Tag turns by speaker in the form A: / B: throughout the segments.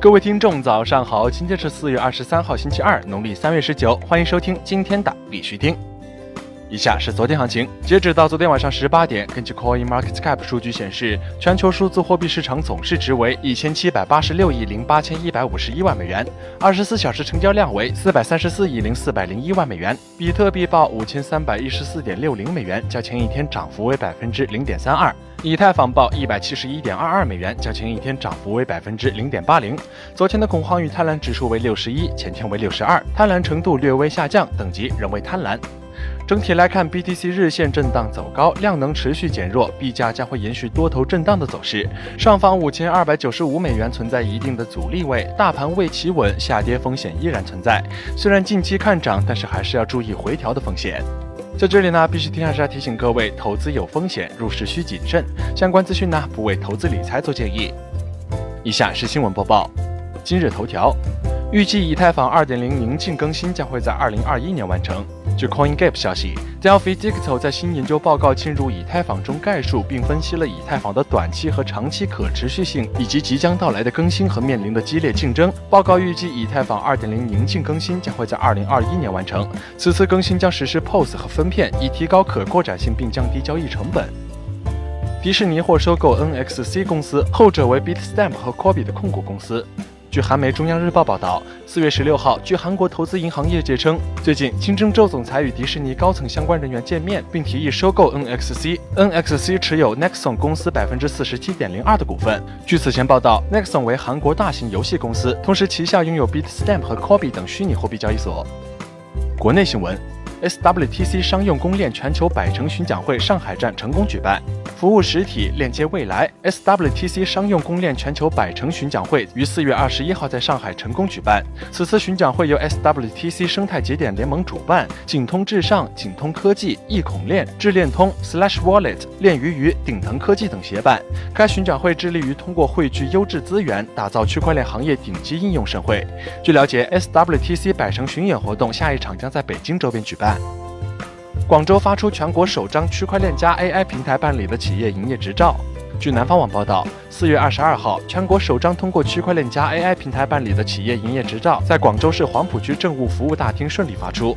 A: 各位听众，早上好！今天是四月二十三号，星期二，农历三月十九。欢迎收听今天的必须听。以下是昨天行情，截止到昨天晚上十八点，根据 Coin Market Cap 数据显示，全球数字货币市场总市值为一千七百八十六亿零八千一百五十一万美元，二十四小时成交量为四百三十四亿零四百零一万美元。比特币报五千三百一十四点六零美元，较前一天涨幅为百分之零点三二。以太坊报一百七十一点二二美元，较前一天涨幅为百分之零点八零。昨天的恐慌与贪婪指数为六十一，前天为六十二，贪婪程度略微下降，等级仍为贪婪。整体来看，BTC 日线震荡走高，量能持续减弱，币价将会延续多头震荡的走势。上方五千二百九十五美元存在一定的阻力位，大盘未企稳，下跌风险依然存在。虽然近期看涨，但是还是要注意回调的风险。在这里呢，必须听还是要提醒各位，投资有风险，入市需谨慎。相关资讯呢，不为投资理财做建议。以下是新闻播报。今日头条，预计以太坊2.0宁静更新将会在2021年完成。据 CoinGap 消息，Delphi Digital 在新研究报告进入以太坊中概述并分析了以太坊的短期和长期可持续性，以及即将到来的更新和面临的激烈竞争。报告预计，以太坊2.0宁静更新将会在2021年完成。此次更新将实施 POS 和分片，以提高可扩展性并降低交易成本。迪士尼或收购 NXC 公司，后者为 Bitstamp 和 c o b i 的控股公司。据韩媒中央日报报道，四月十六号，据韩国投资银行业界称，最近金正州总裁与迪士尼高层相关人员见面，并提议收购 NXC。NXC 持有 Nexon 公司百分之四十七点零二的股份。据此前报道，Nexon 为韩国大型游戏公司，同时旗下拥有 Bitstamp 和 Kobi 等虚拟货币交易所。国内新闻：SWTC 商用公链全球百城巡讲会上海站成功举办。服务实体链接未来，SWTC 商用公链全球百城巡讲会于四月二十一号在上海成功举办。此次巡讲会由 SWTC 生态节点联盟主办，景通至上、景通科技、易孔链、智链通、Slash Wallet、链鱼鱼、顶腾科技等协办。该巡讲会致力于通过汇聚优质资源，打造区块链行业顶级应用盛会。据了解，SWTC 百城巡演活动下一场将在北京周边举办。广州发出全国首张区块链加 AI 平台办理的企业营业执照。据南方网报道，四月二十二号，全国首张通过区块链加 AI 平台办理的企业营业执照在广州市黄埔区政务服务大厅顺利发出。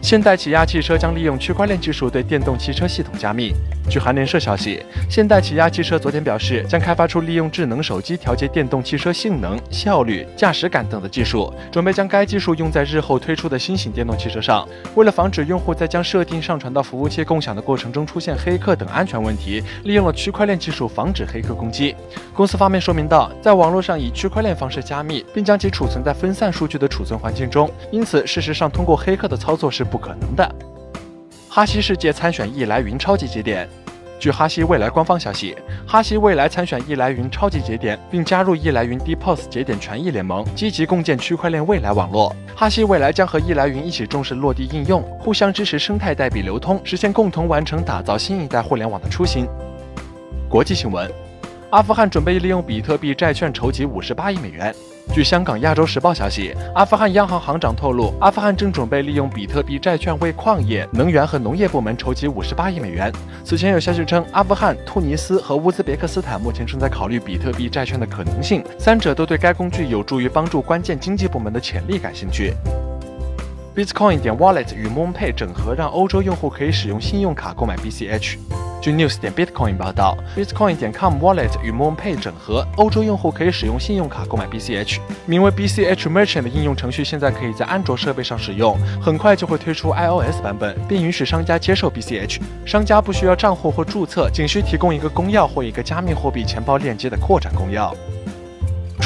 A: 现代起亚汽车将利用区块链技术对电动汽车系统加密。据韩联社消息，现代起亚汽车昨天表示，将开发出利用智能手机调节电动汽车性能、效率、驾驶感等的技术，准备将该技术用在日后推出的新型电动汽车上。为了防止用户在将设定上传到服务器共享的过程中出现黑客等安全问题，利用了区块链技术防止黑客攻击。公司方面说明道，在网络上以区块链方式加密，并将其储存在分散数据的储存环境中，因此事实上通过黑客的操作是不可能的。哈希世界参选易来云超级节点。据哈希未来官方消息，哈希未来参选易来云超级节点，并加入易来云 DPoS 节点权益联盟，积极共建区块链未来网络。哈希未来将和易来云一起重视落地应用，互相支持生态代币流通，实现共同完成打造新一代互联网的初心。国际新闻。阿富汗准备利用比特币债券筹集五十八亿美元。据香港《亚洲时报》消息，阿富汗央行行长透露，阿富汗正准备利用比特币债券为矿业、能源和农业部门筹集五十八亿美元。此前有消息称，阿富汗、突尼斯和乌兹别克斯坦目前正在考虑比特币债券的可能性，三者都对该工具有助于帮助关键经济部门的潜力感兴趣。Bitcoin 点 Wallet 与 MoonPay 整合，让欧洲用户可以使用信用卡购买 BCH。据 News 点 Bitcoin 报道，Bitcoin 点 com Wallet 与 MoonPay 整合，欧洲用户可以使用信用卡购买 BCH。名为 BCH Merchant 的应用程序现在可以在安卓设备上使用，很快就会推出 iOS 版本，并允许商家接受 BCH。商家不需要账户或注册，仅需提供一个公钥或一个加密货币钱包链接的扩展公钥。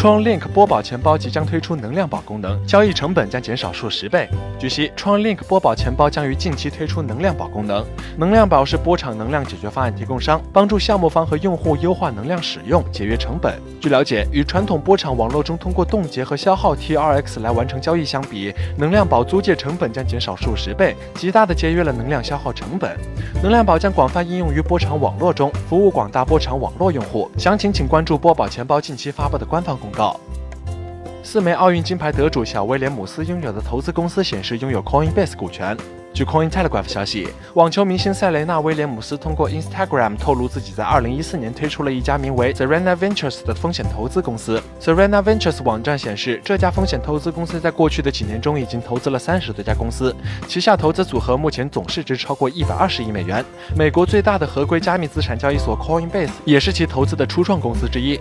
A: Tru Link 波宝钱包即将推出能量宝功能，交易成本将减少数十倍。据悉，tru Link 波宝钱包将于近期推出能量宝功能。能量宝是波场能量解决方案提供商，帮助项目方和用户优化能量使用，节约成本。据了解，与传统波场网络中通过冻结和消耗 TRX 来完成交易相比，能量宝租借成本将减少数十倍，极大的节约了能量消耗成本。能量宝将广泛应用于波场网络中，服务广大波场网络用户。详情请关注波宝钱包近期发布的官方公告。四枚奥运金牌得主小威廉姆斯拥有的投资公司显示拥有 Coinbase 股权。据 Cointelegraph 消息，网球明星塞雷娜·威廉姆斯通过 Instagram 透露，自己在2014年推出了一家名为 Serena Ventures 的风险投资公司。Serena Ventures 网站显示，这家风险投资公司在过去的几年中已经投资了三十多家公司，旗下投资组合目前总市值超过一百二十亿美元。美国最大的合规加密资产交易所 Coinbase 也是其投资的初创公司之一。